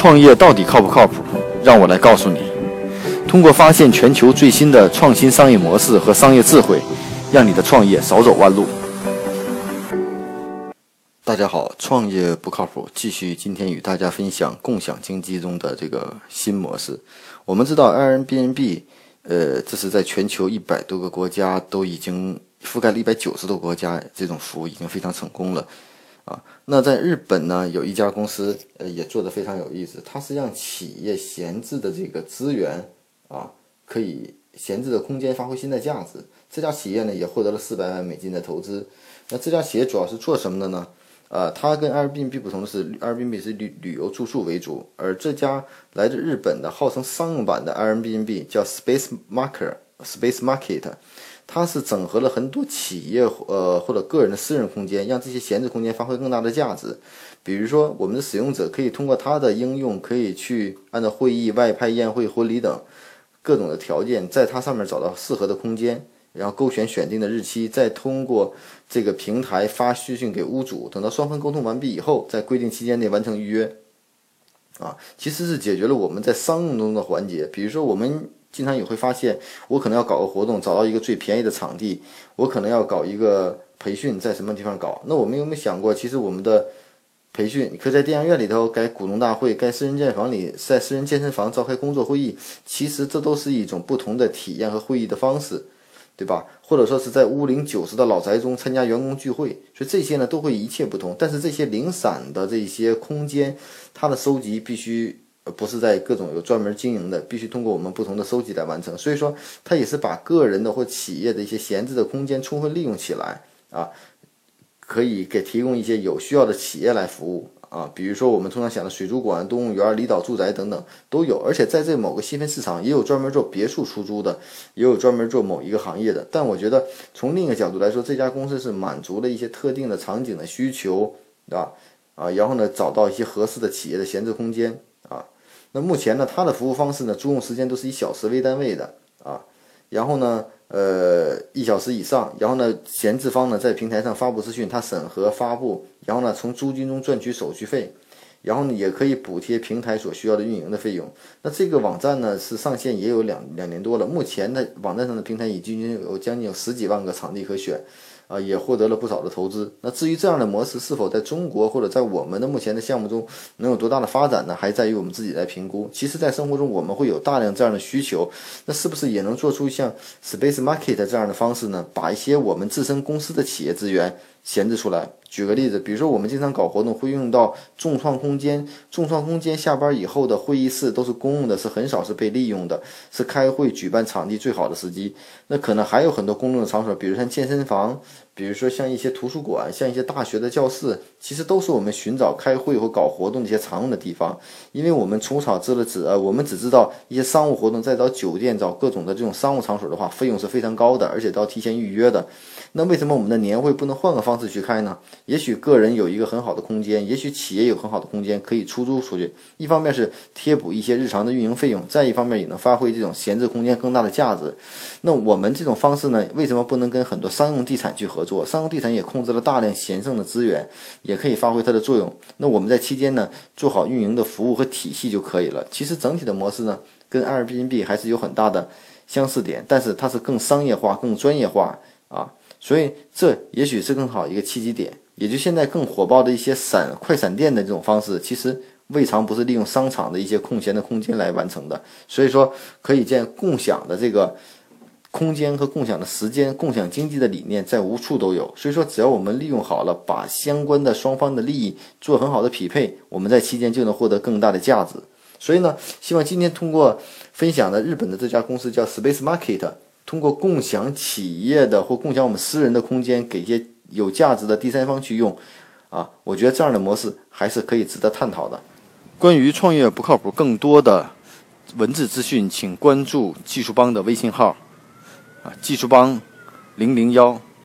创业到底靠不靠谱？让我来告诉你。通过发现全球最新的创新商业模式和商业智慧，让你的创业少走弯路。大家好，创业不靠谱，继续今天与大家分享共享经济中的这个新模式。我们知道 Airbnb，呃，这是在全球一百多个国家都已经覆盖了一百九十多个国家，这种服务已经非常成功了。啊，那在日本呢，有一家公司，呃，也做得非常有意思。它是让企业闲置的这个资源，啊，可以闲置的空间发挥新的价值。这家企业呢，也获得了四百万美金的投资。那这家企业主要是做什么的呢？呃，它跟 Airbnb 不同的是，Airbnb 是旅旅游住宿为主，而这家来自日本的号称商用版的 Airbnb 叫 Space Marker Space Market，。它是整合了很多企业呃或者个人的私人空间，让这些闲置空间发挥更大的价值。比如说，我们的使用者可以通过它的应用，可以去按照会议、外派、宴会、婚礼等各种的条件，在它上面找到适合的空间，然后勾选选定的日期，再通过这个平台发私信给屋主，等到双方沟通完毕以后，在规定期间内完成预约。啊，其实是解决了我们在商用中的环节，比如说我们。经常也会发现，我可能要搞个活动，找到一个最便宜的场地；我可能要搞一个培训，在什么地方搞？那我们有没有想过，其实我们的培训，你可以在电影院里头改股东大会，在私人健身房里，在私人健身房召开工作会议，其实这都是一种不同的体验和会议的方式，对吧？或者说是在屋龄九十的老宅中参加员工聚会，所以这些呢都会一切不同。但是这些零散的这些空间，它的收集必须。不是在各种有专门经营的，必须通过我们不同的收集来完成。所以说，它也是把个人的或企业的一些闲置的空间充分利用起来啊，可以给提供一些有需要的企业来服务啊。比如说我们通常想的水族馆、动物园、离岛住宅等等都有。而且在这某个细分市场，也有专门做别墅出租的，也有专门做某一个行业的。但我觉得从另一个角度来说，这家公司是满足了一些特定的场景的需求，对吧？啊，然后呢，找到一些合适的企业的闲置空间啊。那目前呢，它的服务方式呢，租用时间都是以小时为单位的啊，然后呢，呃，一小时以上，然后呢，闲置方呢在平台上发布资讯，它审核发布，然后呢，从租金中赚取手续费，然后呢，也可以补贴平台所需要的运营的费用。那这个网站呢是上线也有两两年多了，目前的网站上的平台已经有将近有十几万个场地可选。啊，也获得了不少的投资。那至于这样的模式是否在中国或者在我们的目前的项目中能有多大的发展呢？还在于我们自己来评估。其实，在生活中我们会有大量这样的需求，那是不是也能做出像 Space Market 这样的方式呢？把一些我们自身公司的企业资源闲置出来。举个例子，比如说我们经常搞活动会用到众创空间，众创空间下班以后的会议室都是公用的，是很少是被利用的，是开会举办场地最好的时机。那可能还有很多公众的场所，比如像健身房。比如说像一些图书馆，像一些大学的教室，其实都是我们寻找开会或搞活动的一些常用的地方。因为我们从草知了纸，呃，我们只知道一些商务活动，再找酒店、找各种的这种商务场所的话，费用是非常高的，而且都要提前预约的。那为什么我们的年会不能换个方式去开呢？也许个人有一个很好的空间，也许企业有很好的空间可以出租出去。一方面是贴补一些日常的运营费用，再一方面也能发挥这种闲置空间更大的价值。那我们这种方式呢，为什么不能跟很多商用地产去合作？商用地产也控制了大量闲剩的资源，也可以发挥它的作用。那我们在期间呢，做好运营的服务和体系就可以了。其实整体的模式呢，跟 Airbnb 还是有很大的相似点，但是它是更商业化、更专业化啊。所以这也许是更好一个契机点，也就现在更火爆的一些闪快闪店的这种方式，其实未尝不是利用商场的一些空闲的空间来完成的。所以说，可以见共享的这个空间和共享的时间、共享经济的理念在无处都有。所以说，只要我们利用好了，把相关的双方的利益做很好的匹配，我们在期间就能获得更大的价值。所以呢，希望今天通过分享的日本的这家公司叫 Space Market。通过共享企业的或共享我们私人的空间，给一些有价值的第三方去用，啊，我觉得这样的模式还是可以值得探讨的。关于创业不靠谱，更多的文字资讯，请关注技术帮的微信号，啊，技术帮零零幺。